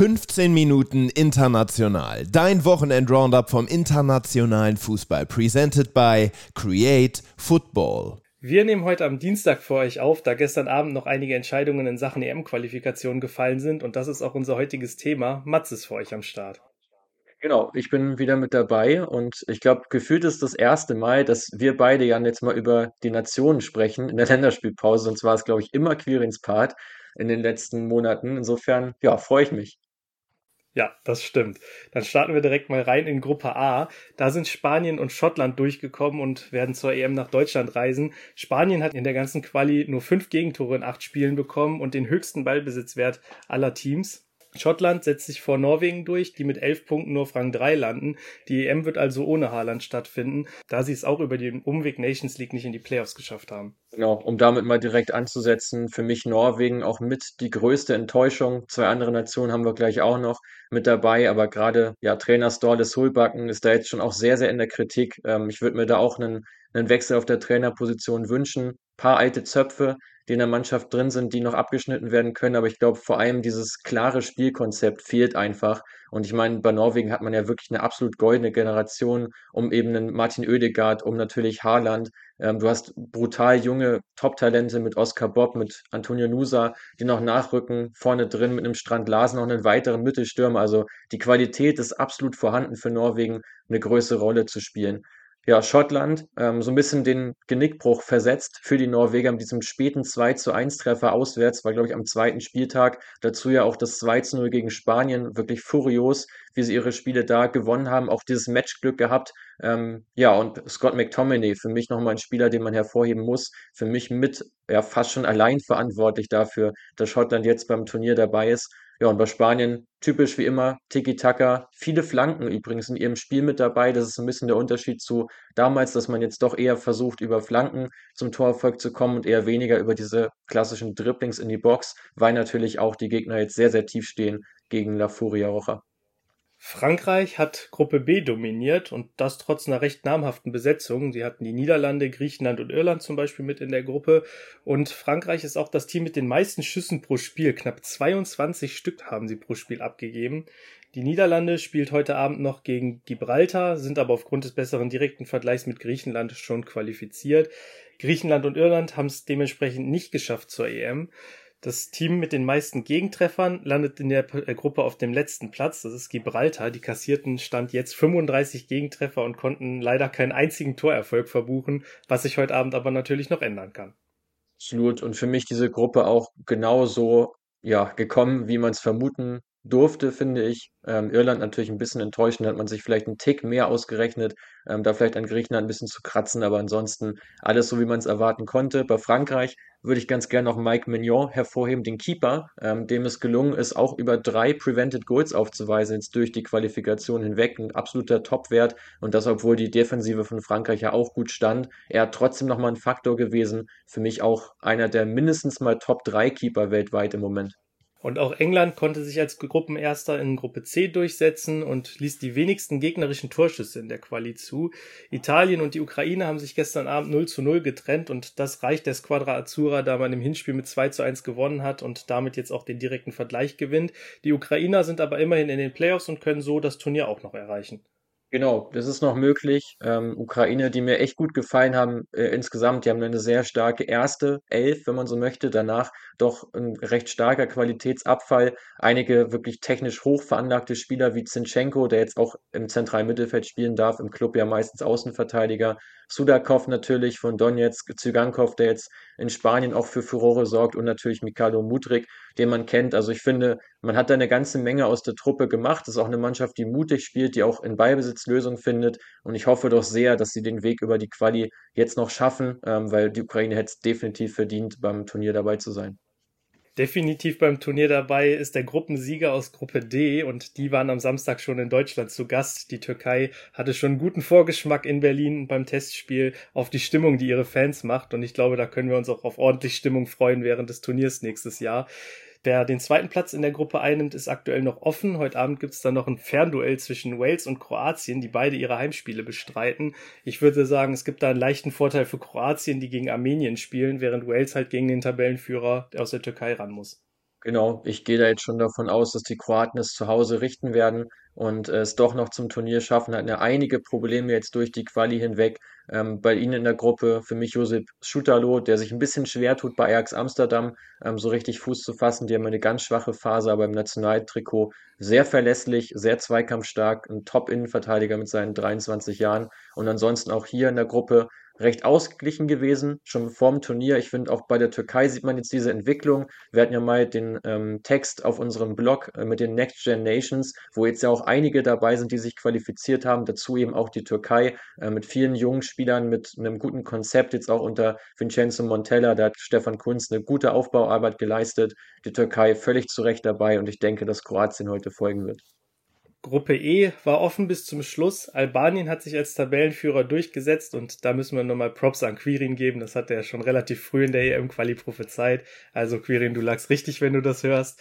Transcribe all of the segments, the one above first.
15 Minuten international. Dein Wochenend-Roundup vom internationalen Fußball. Presented by Create Football. Wir nehmen heute am Dienstag für euch auf, da gestern Abend noch einige Entscheidungen in Sachen EM-Qualifikation gefallen sind und das ist auch unser heutiges Thema. Mats ist für euch am Start. Genau, ich bin wieder mit dabei und ich glaube, gefühlt ist das erste Mal, dass wir beide ja jetzt mal über die Nationen sprechen in der Länderspielpause. Und zwar ist, glaube ich, immer Quirins Part in den letzten Monaten. Insofern, ja, freue ich mich. Ja, das stimmt. Dann starten wir direkt mal rein in Gruppe A. Da sind Spanien und Schottland durchgekommen und werden zur EM nach Deutschland reisen. Spanien hat in der ganzen Quali nur fünf Gegentore in acht Spielen bekommen und den höchsten Ballbesitzwert aller Teams. Schottland setzt sich vor Norwegen durch, die mit elf Punkten nur auf Rang 3 landen. Die EM wird also ohne Haaland stattfinden, da sie es auch über den Umweg Nations League nicht in die Playoffs geschafft haben. Genau, um damit mal direkt anzusetzen, für mich Norwegen auch mit die größte Enttäuschung. Zwei andere Nationen haben wir gleich auch noch mit dabei, aber gerade ja, Trainer Storle Sulbacken ist da jetzt schon auch sehr, sehr in der Kritik. Ähm, ich würde mir da auch einen, einen Wechsel auf der Trainerposition wünschen. Paar alte Zöpfe, die in der Mannschaft drin sind, die noch abgeschnitten werden können. Aber ich glaube, vor allem dieses klare Spielkonzept fehlt einfach. Und ich meine, bei Norwegen hat man ja wirklich eine absolut goldene Generation um eben einen Martin Oedegaard, um natürlich Haaland. Ähm, du hast brutal junge Top-Talente mit Oskar Bob, mit Antonio Nusa, die noch nachrücken. Vorne drin mit einem Strand Larsen noch einen weiteren Mittelstürmer. Also die Qualität ist absolut vorhanden für Norwegen, eine größere Rolle zu spielen ja, Schottland ähm, so ein bisschen den Genickbruch versetzt für die Norweger mit diesem späten 2 zu 1 Treffer auswärts, war glaube ich am zweiten Spieltag. Dazu ja auch das 2 zu 0 gegen Spanien, wirklich furios, wie sie ihre Spiele da gewonnen haben, auch dieses Matchglück gehabt. Ähm, ja, und Scott McTominay, für mich nochmal ein Spieler, den man hervorheben muss, für mich mit, ja, fast schon allein verantwortlich dafür, dass Schottland jetzt beim Turnier dabei ist. Ja, und bei Spanien typisch wie immer Tiki-Taka, viele Flanken übrigens in ihrem Spiel mit dabei. Das ist ein bisschen der Unterschied zu damals, dass man jetzt doch eher versucht, über Flanken zum Torerfolg zu kommen und eher weniger über diese klassischen Dribblings in die Box, weil natürlich auch die Gegner jetzt sehr, sehr tief stehen gegen La Furia Roja. Frankreich hat Gruppe B dominiert und das trotz einer recht namhaften Besetzung. Sie hatten die Niederlande, Griechenland und Irland zum Beispiel mit in der Gruppe. Und Frankreich ist auch das Team mit den meisten Schüssen pro Spiel. Knapp 22 Stück haben sie pro Spiel abgegeben. Die Niederlande spielt heute Abend noch gegen Gibraltar, sind aber aufgrund des besseren direkten Vergleichs mit Griechenland schon qualifiziert. Griechenland und Irland haben es dementsprechend nicht geschafft zur EM. Das Team mit den meisten Gegentreffern landet in der äh, Gruppe auf dem letzten Platz. Das ist Gibraltar. Die kassierten Stand jetzt 35 Gegentreffer und konnten leider keinen einzigen Torerfolg verbuchen, was sich heute Abend aber natürlich noch ändern kann. Absolut. Und für mich diese Gruppe auch genauso ja, gekommen, wie man es vermuten durfte, finde ich. Ähm, Irland natürlich ein bisschen enttäuschend, hat man sich vielleicht einen Tick mehr ausgerechnet, ähm, da vielleicht an Griechenland ein bisschen zu kratzen, aber ansonsten alles so, wie man es erwarten konnte. Bei Frankreich würde ich ganz gerne noch Mike Mignon hervorheben, den Keeper, ähm, dem es gelungen ist, auch über drei Prevented Goals aufzuweisen, jetzt durch die Qualifikation hinweg. Ein absoluter Topwert und das, obwohl die Defensive von Frankreich ja auch gut stand. Er hat trotzdem nochmal ein Faktor gewesen. Für mich auch einer der mindestens mal Top 3 Keeper weltweit im Moment. Und auch England konnte sich als Gruppenerster in Gruppe C durchsetzen und ließ die wenigsten gegnerischen Torschüsse in der Quali zu. Italien und die Ukraine haben sich gestern Abend 0 zu 0 getrennt und das reicht der Squadra Azzurra, da man im Hinspiel mit 2 zu 1 gewonnen hat und damit jetzt auch den direkten Vergleich gewinnt. Die Ukrainer sind aber immerhin in den Playoffs und können so das Turnier auch noch erreichen. Genau, das ist noch möglich. Ähm, Ukraine, die mir echt gut gefallen haben äh, insgesamt, die haben eine sehr starke erste Elf, wenn man so möchte. Danach doch ein recht starker Qualitätsabfall. Einige wirklich technisch hoch veranlagte Spieler wie Zinchenko, der jetzt auch im zentralen Mittelfeld spielen darf, im Club ja meistens Außenverteidiger. Sudakov natürlich von Donetsk, Zygankov, der jetzt in Spanien auch für Furore sorgt und natürlich Mikalo Mudrik, den man kennt. Also ich finde, man hat da eine ganze Menge aus der Truppe gemacht. Das ist auch eine Mannschaft, die mutig spielt, die auch in Ballbesitz Lösungen findet. Und ich hoffe doch sehr, dass sie den Weg über die Quali jetzt noch schaffen, ähm, weil die Ukraine hätte es definitiv verdient, beim Turnier dabei zu sein definitiv beim Turnier dabei ist der Gruppensieger aus Gruppe D und die waren am Samstag schon in Deutschland zu Gast. Die Türkei hatte schon einen guten Vorgeschmack in Berlin beim Testspiel auf die Stimmung, die ihre Fans macht und ich glaube, da können wir uns auch auf ordentlich Stimmung freuen während des Turniers nächstes Jahr. Wer den zweiten Platz in der Gruppe einnimmt, ist aktuell noch offen. Heute Abend gibt es dann noch ein Fernduell zwischen Wales und Kroatien, die beide ihre Heimspiele bestreiten. Ich würde sagen, es gibt da einen leichten Vorteil für Kroatien, die gegen Armenien spielen, während Wales halt gegen den Tabellenführer aus der Türkei ran muss. Genau, ich gehe da jetzt schon davon aus, dass die Kroaten es zu Hause richten werden und äh, es doch noch zum Turnier schaffen. Hatten ja einige Probleme jetzt durch die Quali hinweg. Ähm, bei ihnen in der Gruppe für mich Josip Schutalo, der sich ein bisschen schwer tut bei Ajax Amsterdam, ähm, so richtig Fuß zu fassen. Die haben eine ganz schwache Phase, aber im Nationaltrikot sehr verlässlich, sehr zweikampfstark, ein Top-Innenverteidiger mit seinen 23 Jahren. Und ansonsten auch hier in der Gruppe recht ausgeglichen gewesen, schon vor dem Turnier. Ich finde, auch bei der Türkei sieht man jetzt diese Entwicklung. Wir hatten ja mal den ähm, Text auf unserem Blog äh, mit den Next Gen Nations, wo jetzt ja auch einige dabei sind, die sich qualifiziert haben. Dazu eben auch die Türkei äh, mit vielen jungen Spielern, mit einem guten Konzept, jetzt auch unter Vincenzo Montella. Da hat Stefan Kunz eine gute Aufbauarbeit geleistet. Die Türkei völlig zu Recht dabei und ich denke, dass Kroatien heute folgen wird. Gruppe E war offen bis zum Schluss. Albanien hat sich als Tabellenführer durchgesetzt und da müssen wir nochmal Props an Quirin geben. Das hat er schon relativ früh in der EM-Quali prophezeit. Also Quirin, du lagst richtig, wenn du das hörst.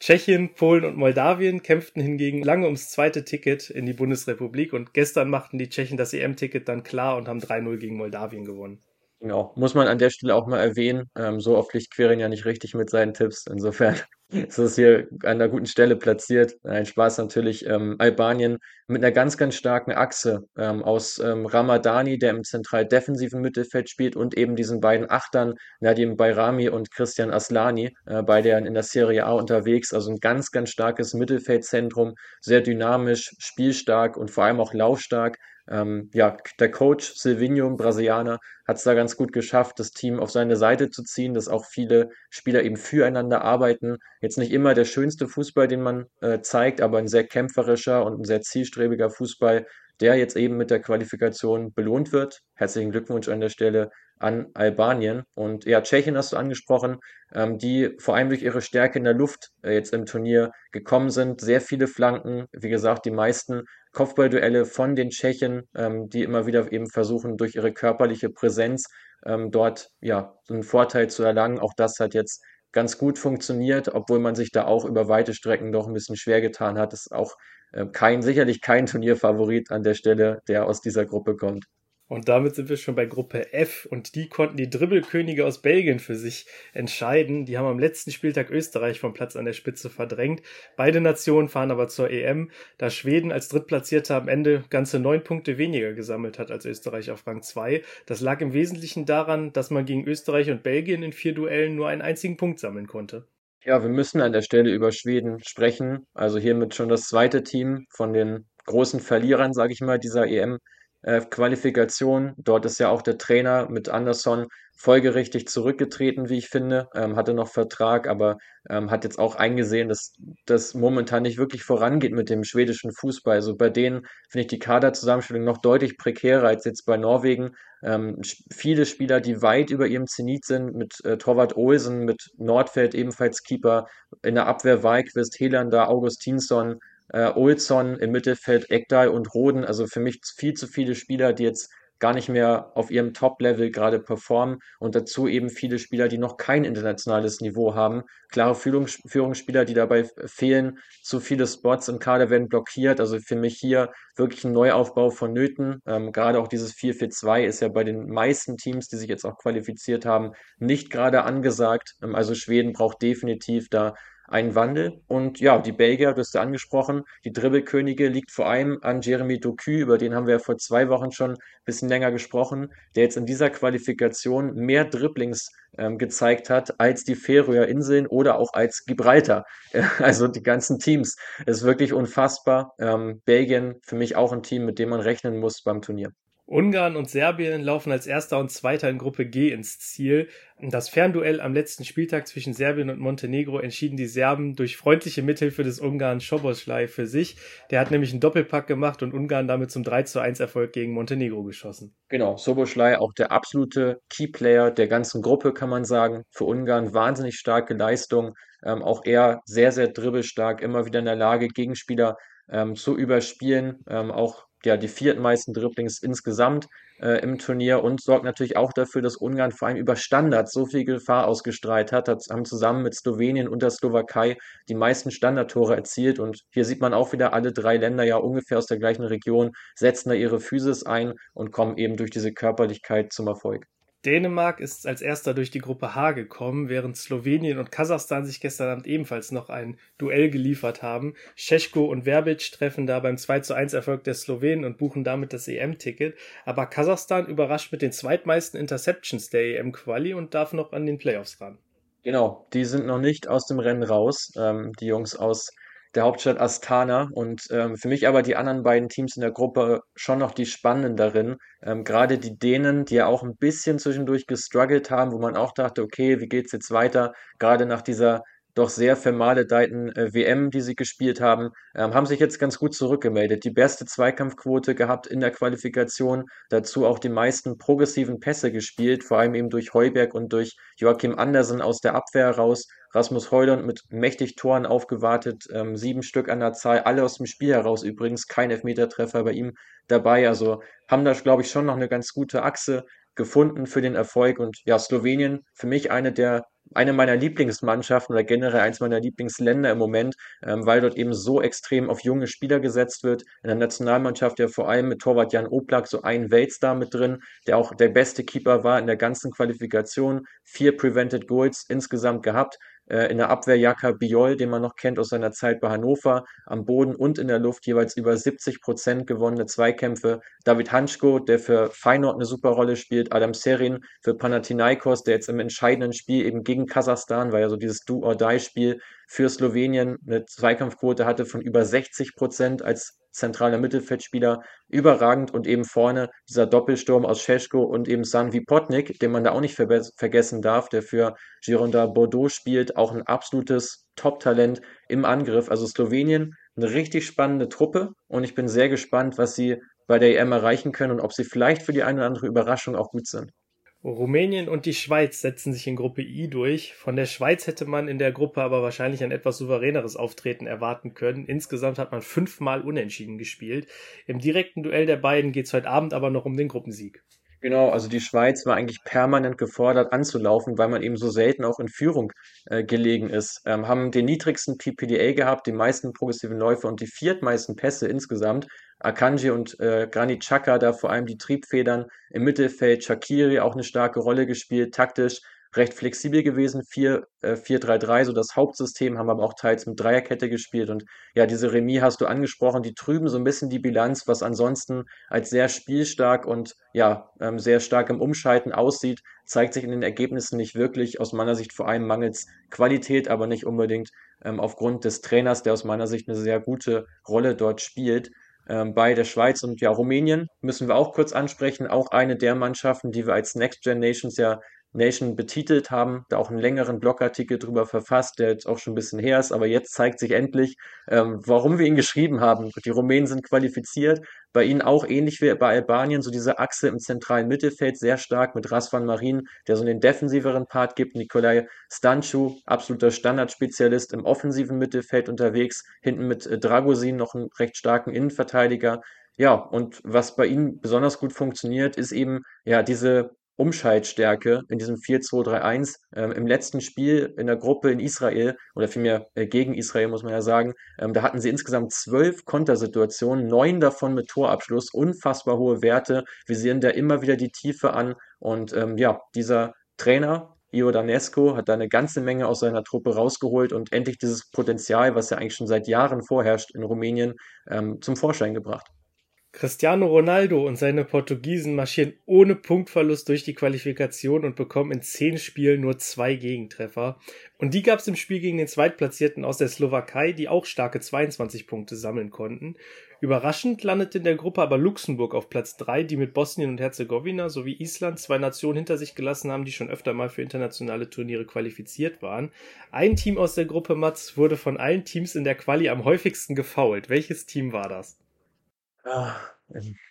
Tschechien, Polen und Moldawien kämpften hingegen lange ums zweite Ticket in die Bundesrepublik und gestern machten die Tschechen das EM-Ticket dann klar und haben 3-0 gegen Moldawien gewonnen. Genau, muss man an der Stelle auch mal erwähnen. Ähm, so oft liegt Quirin ja nicht richtig mit seinen Tipps. Insofern ist es hier an einer guten Stelle platziert. Ein Spaß natürlich. Ähm, Albanien mit einer ganz, ganz starken Achse ähm, aus ähm, Ramadani, der im zentral defensiven Mittelfeld spielt, und eben diesen beiden Achtern, Nadim Bayrami und Christian Aslani, äh, beide in der Serie A unterwegs. Also ein ganz, ganz starkes Mittelfeldzentrum, sehr dynamisch, spielstark und vor allem auch laufstark. Ähm, ja, der Coach Silvinho, Brasilianer, hat es da ganz gut geschafft, das Team auf seine Seite zu ziehen, dass auch viele Spieler eben füreinander arbeiten. Jetzt nicht immer der schönste Fußball, den man äh, zeigt, aber ein sehr kämpferischer und ein sehr zielstrebiger Fußball, der jetzt eben mit der Qualifikation belohnt wird. Herzlichen Glückwunsch an der Stelle an Albanien. Und ja, Tschechien hast du angesprochen, ähm, die vor allem durch ihre Stärke in der Luft äh, jetzt im Turnier gekommen sind. Sehr viele Flanken, wie gesagt, die meisten Kopfballduelle von den Tschechen, ähm, die immer wieder eben versuchen, durch ihre körperliche Präsenz ähm, dort ja einen Vorteil zu erlangen. Auch das hat jetzt ganz gut funktioniert, obwohl man sich da auch über weite Strecken doch ein bisschen schwer getan hat. Das ist auch äh, kein, sicherlich kein Turnierfavorit an der Stelle, der aus dieser Gruppe kommt. Und damit sind wir schon bei Gruppe F und die konnten die Dribbelkönige aus Belgien für sich entscheiden. Die haben am letzten Spieltag Österreich vom Platz an der Spitze verdrängt. Beide Nationen fahren aber zur EM, da Schweden als Drittplatzierter am Ende ganze neun Punkte weniger gesammelt hat als Österreich auf Rang 2. Das lag im Wesentlichen daran, dass man gegen Österreich und Belgien in vier Duellen nur einen einzigen Punkt sammeln konnte. Ja, wir müssen an der Stelle über Schweden sprechen. Also hiermit schon das zweite Team von den großen Verlierern, sage ich mal, dieser EM äh, Qualifikation. Dort ist ja auch der Trainer mit Anderson folgerichtig zurückgetreten, wie ich finde. Ähm, hatte noch Vertrag, aber ähm, hat jetzt auch eingesehen, dass das momentan nicht wirklich vorangeht mit dem schwedischen Fußball. Also bei denen finde ich die Kaderzusammenstellung noch deutlich prekärer als jetzt bei Norwegen. Ähm, viele Spieler, die weit über ihrem Zenit sind, mit äh, Torwart Olsen, mit Nordfeld ebenfalls Keeper, in der Abwehr Weikvist, Helander, Augustinsson, äh, Olsson im Mittelfeld, Ekdal und Roden. Also für mich viel zu viele Spieler, die jetzt gar nicht mehr auf ihrem Top-Level gerade performen und dazu eben viele Spieler, die noch kein internationales Niveau haben. Klare Führungs Führungsspieler, die dabei fehlen. Zu viele Spots im Kader werden blockiert. Also für mich hier wirklich ein Neuaufbau vonnöten. Ähm, gerade auch dieses 4-4-2 ist ja bei den meisten Teams, die sich jetzt auch qualifiziert haben, nicht gerade angesagt. Ähm, also Schweden braucht definitiv da einen Wandel. Und ja, die Belgier, du hast ja angesprochen, die Dribbelkönige liegt vor allem an Jeremy Doku, über den haben wir ja vor zwei Wochen schon ein bisschen länger gesprochen, der jetzt in dieser Qualifikation mehr Dribblings ähm, gezeigt hat als die Färöer Inseln oder auch als Gibraltar. Also die ganzen Teams. Das ist wirklich unfassbar. Ähm, Belgien für mich auch ein Team, mit dem man rechnen muss beim Turnier. Ungarn und Serbien laufen als Erster und Zweiter in Gruppe G ins Ziel. Das Fernduell am letzten Spieltag zwischen Serbien und Montenegro entschieden die Serben durch freundliche Mithilfe des Ungarn Schoboschlei für sich. Der hat nämlich einen Doppelpack gemacht und Ungarn damit zum 3 zu 1 Erfolg gegen Montenegro geschossen. Genau, Soboschlei auch der absolute Keyplayer der ganzen Gruppe, kann man sagen. Für Ungarn wahnsinnig starke Leistung. Ähm, auch er sehr, sehr dribbelstark, immer wieder in der Lage, Gegenspieler ähm, zu überspielen. Ähm, auch ja, die viertmeisten Dribblings insgesamt äh, im Turnier und sorgt natürlich auch dafür, dass Ungarn vor allem über Standards so viel Gefahr ausgestrahlt hat, hat haben zusammen mit Slowenien und der Slowakei die meisten Standardtore erzielt und hier sieht man auch wieder alle drei Länder ja ungefähr aus der gleichen Region, setzen da ihre Physis ein und kommen eben durch diese Körperlichkeit zum Erfolg. Dänemark ist als erster durch die Gruppe H gekommen, während Slowenien und Kasachstan sich gestern Abend ebenfalls noch ein Duell geliefert haben. Scheschko und Verbic treffen da beim 2 zu 1 Erfolg der Slowenen und buchen damit das EM-Ticket. Aber Kasachstan überrascht mit den zweitmeisten Interceptions der EM-Quali und darf noch an den Playoffs ran. Genau, die sind noch nicht aus dem Rennen raus, ähm, die Jungs aus der Hauptstadt Astana. Und ähm, für mich aber die anderen beiden Teams in der Gruppe schon noch die spannenderen. Ähm, Gerade die Dänen, die ja auch ein bisschen zwischendurch gestruggelt haben, wo man auch dachte, okay, wie geht's jetzt weiter? Gerade nach dieser doch sehr vermaledeiten äh, WM, die sie gespielt haben, ähm, haben sich jetzt ganz gut zurückgemeldet. Die beste Zweikampfquote gehabt in der Qualifikation, dazu auch die meisten progressiven Pässe gespielt, vor allem eben durch Heuberg und durch Joachim Andersen aus der Abwehr heraus. Rasmus Heuland mit mächtig Toren aufgewartet, ähm, sieben Stück an der Zahl, alle aus dem Spiel heraus übrigens, kein Elfmetertreffer bei ihm dabei. Also haben da, glaube ich, schon noch eine ganz gute Achse gefunden für den Erfolg. Und ja, Slowenien für mich eine der eine meiner Lieblingsmannschaften oder generell eins meiner Lieblingsländer im Moment, ähm, weil dort eben so extrem auf junge Spieler gesetzt wird. In der Nationalmannschaft ja vor allem mit Torwart Jan Oblak so ein Weltstar mit drin, der auch der beste Keeper war in der ganzen Qualifikation. Vier Prevented Goals insgesamt gehabt äh, in der Abwehr Jaka Biol, den man noch kennt aus seiner Zeit bei Hannover, am Boden und in der Luft jeweils über 70 Prozent gewonnene Zweikämpfe. David Hanschko, der für Feyenoord eine super Rolle spielt, Adam Serin für Panathinaikos, der jetzt im entscheidenden Spiel eben gegen Kasachstan, weil ja so dieses Do-or-Die-Spiel für Slowenien eine Zweikampfquote hatte von über 60 Prozent als zentraler Mittelfeldspieler, überragend und eben vorne dieser Doppelsturm aus Scheschko und eben Sanvi Potnik, den man da auch nicht ver vergessen darf, der für Gironda Bordeaux spielt, auch ein absolutes Top-Talent im Angriff. Also Slowenien, eine richtig spannende Truppe und ich bin sehr gespannt, was sie bei der EM erreichen können und ob sie vielleicht für die eine oder andere Überraschung auch gut sind. Rumänien und die Schweiz setzen sich in Gruppe I durch. Von der Schweiz hätte man in der Gruppe aber wahrscheinlich ein etwas souveräneres Auftreten erwarten können. Insgesamt hat man fünfmal unentschieden gespielt. Im direkten Duell der beiden geht es heute Abend aber noch um den Gruppensieg. Genau, also die Schweiz war eigentlich permanent gefordert anzulaufen, weil man eben so selten auch in Führung äh, gelegen ist. Ähm, haben den niedrigsten PPDA gehabt, die meisten progressiven Läufe und die viertmeisten Pässe insgesamt. Akanji und äh, Granit Xhaka da vor allem die Triebfedern im Mittelfeld. Shakiri auch eine starke Rolle gespielt, taktisch recht flexibel gewesen, 4-3-3, äh, so das Hauptsystem, haben aber auch teils mit Dreierkette gespielt. Und ja, diese Remis hast du angesprochen, die trüben so ein bisschen die Bilanz, was ansonsten als sehr spielstark und ja, ähm, sehr stark im Umschalten aussieht, zeigt sich in den Ergebnissen nicht wirklich, aus meiner Sicht vor allem mangels Qualität, aber nicht unbedingt ähm, aufgrund des Trainers, der aus meiner Sicht eine sehr gute Rolle dort spielt. Ähm, bei der Schweiz und ja, Rumänien müssen wir auch kurz ansprechen. Auch eine der Mannschaften, die wir als Next Gen Nations ja Nation betitelt haben, da auch einen längeren Blogartikel drüber verfasst, der jetzt auch schon ein bisschen her ist, aber jetzt zeigt sich endlich, ähm, warum wir ihn geschrieben haben. Die Rumänen sind qualifiziert, bei ihnen auch ähnlich wie bei Albanien, so diese Achse im zentralen Mittelfeld sehr stark mit Rasvan Marin, der so den defensiveren Part gibt, Nikolai Stanchu, absoluter Standardspezialist im offensiven Mittelfeld unterwegs, hinten mit äh, Dragosin noch einen recht starken Innenverteidiger. Ja, und was bei ihnen besonders gut funktioniert, ist eben ja diese Umschaltstärke in diesem 4-2-3-1. Ähm, Im letzten Spiel in der Gruppe in Israel, oder vielmehr äh, gegen Israel, muss man ja sagen, ähm, da hatten sie insgesamt zwölf Kontersituationen, neun davon mit Torabschluss, unfassbar hohe Werte. Wir sehen da immer wieder die Tiefe an. Und ähm, ja, dieser Trainer, Iodanesco, hat da eine ganze Menge aus seiner Truppe rausgeholt und endlich dieses Potenzial, was ja eigentlich schon seit Jahren vorherrscht in Rumänien, ähm, zum Vorschein gebracht. Cristiano Ronaldo und seine Portugiesen marschieren ohne Punktverlust durch die Qualifikation und bekommen in zehn Spielen nur zwei Gegentreffer. Und die gab es im Spiel gegen den Zweitplatzierten aus der Slowakei, die auch starke 22 Punkte sammeln konnten. Überraschend landete in der Gruppe aber Luxemburg auf Platz 3, die mit Bosnien und Herzegowina sowie Island zwei Nationen hinter sich gelassen haben, die schon öfter mal für internationale Turniere qualifiziert waren. Ein Team aus der Gruppe Mats wurde von allen Teams in der Quali am häufigsten gefoult. Welches Team war das? Ah,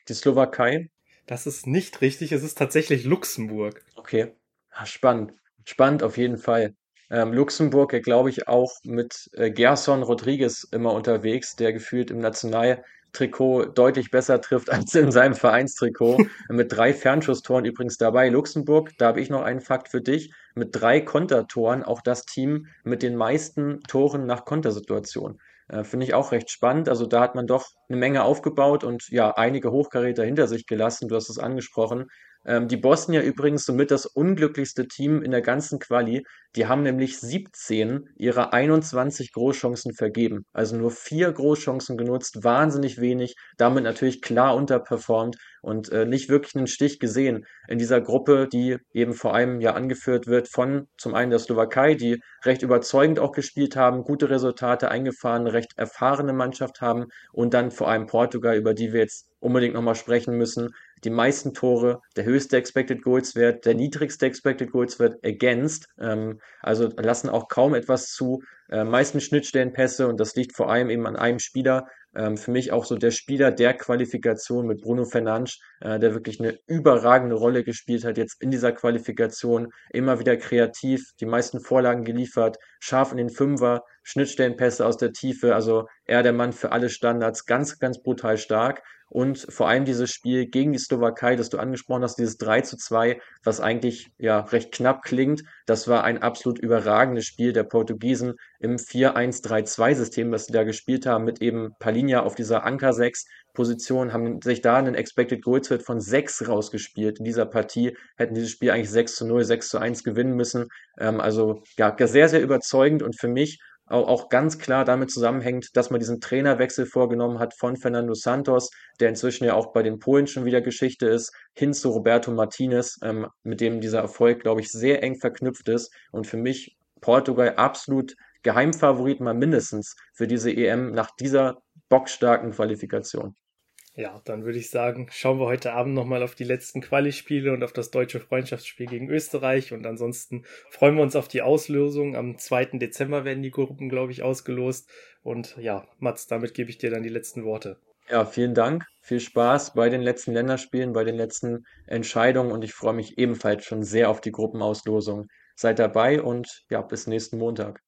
die Slowakei? Das ist nicht richtig, es ist tatsächlich Luxemburg. Okay, ah, spannend. Spannend auf jeden Fall. Ähm, Luxemburg, ja, glaube ich, auch mit äh, Gerson Rodriguez immer unterwegs, der gefühlt im Nationaltrikot deutlich besser trifft als in seinem Vereinstrikot. mit drei Fernschusstoren übrigens dabei. Luxemburg, da habe ich noch einen Fakt für dich, mit drei Kontertoren auch das Team mit den meisten Toren nach Kontersituation. Äh, Finde ich auch recht spannend. Also da hat man doch eine Menge aufgebaut und ja, einige Hochkaräter hinter sich gelassen. Du hast es angesprochen. Ähm, die Bosnier übrigens somit das unglücklichste Team in der ganzen Quali. Die haben nämlich 17 ihrer 21 Großchancen vergeben. Also nur vier Großchancen genutzt, wahnsinnig wenig, damit natürlich klar unterperformt und äh, nicht wirklich einen Stich gesehen in dieser Gruppe, die eben vor allem ja angeführt wird von zum einen der Slowakei, die recht überzeugend auch gespielt haben, gute Resultate eingefahren, recht erfahrene Mannschaft haben und dann vor allem Portugal, über die wir jetzt unbedingt nochmal sprechen müssen. Die meisten Tore, der höchste Expected Goals Wert, der niedrigste Expected Goals Wert ergänzt. Ähm, also lassen auch kaum etwas zu. Äh, meisten Schnittstellenpässe und das liegt vor allem eben an einem Spieler, ähm, für mich auch so der Spieler der Qualifikation mit Bruno Fernandes, äh, der wirklich eine überragende Rolle gespielt hat jetzt in dieser Qualifikation. Immer wieder kreativ, die meisten Vorlagen geliefert, scharf in den Fünfer, Schnittstellenpässe aus der Tiefe. Also er der Mann für alle Standards, ganz, ganz brutal stark. Und vor allem dieses Spiel gegen die Slowakei, das du angesprochen hast, dieses 3 zu 2, was eigentlich ja recht knapp klingt, das war ein absolut überragendes Spiel der Portugiesen im 4-1-3-2-System, das sie da gespielt haben, mit eben Palinha auf dieser Anker 6 Position, haben sich da einen Expected Goals Wert von 6 rausgespielt. In dieser Partie hätten dieses Spiel eigentlich 6 zu 0, 6 zu 1 gewinnen müssen. Ähm, also ja, sehr, sehr überzeugend und für mich auch ganz klar damit zusammenhängt, dass man diesen Trainerwechsel vorgenommen hat von Fernando Santos, der inzwischen ja auch bei den Polen schon wieder Geschichte ist, hin zu Roberto Martinez, ähm, mit dem dieser Erfolg, glaube ich, sehr eng verknüpft ist und für mich Portugal absolut Geheimfavorit mal mindestens für diese EM nach dieser bockstarken Qualifikation. Ja, dann würde ich sagen, schauen wir heute Abend nochmal auf die letzten Quali-Spiele und auf das deutsche Freundschaftsspiel gegen Österreich. Und ansonsten freuen wir uns auf die Auslösung. Am 2. Dezember werden die Gruppen, glaube ich, ausgelost. Und ja, Mats, damit gebe ich dir dann die letzten Worte. Ja, vielen Dank. Viel Spaß bei den letzten Länderspielen, bei den letzten Entscheidungen. Und ich freue mich ebenfalls schon sehr auf die Gruppenauslosung. Seid dabei und ja, bis nächsten Montag.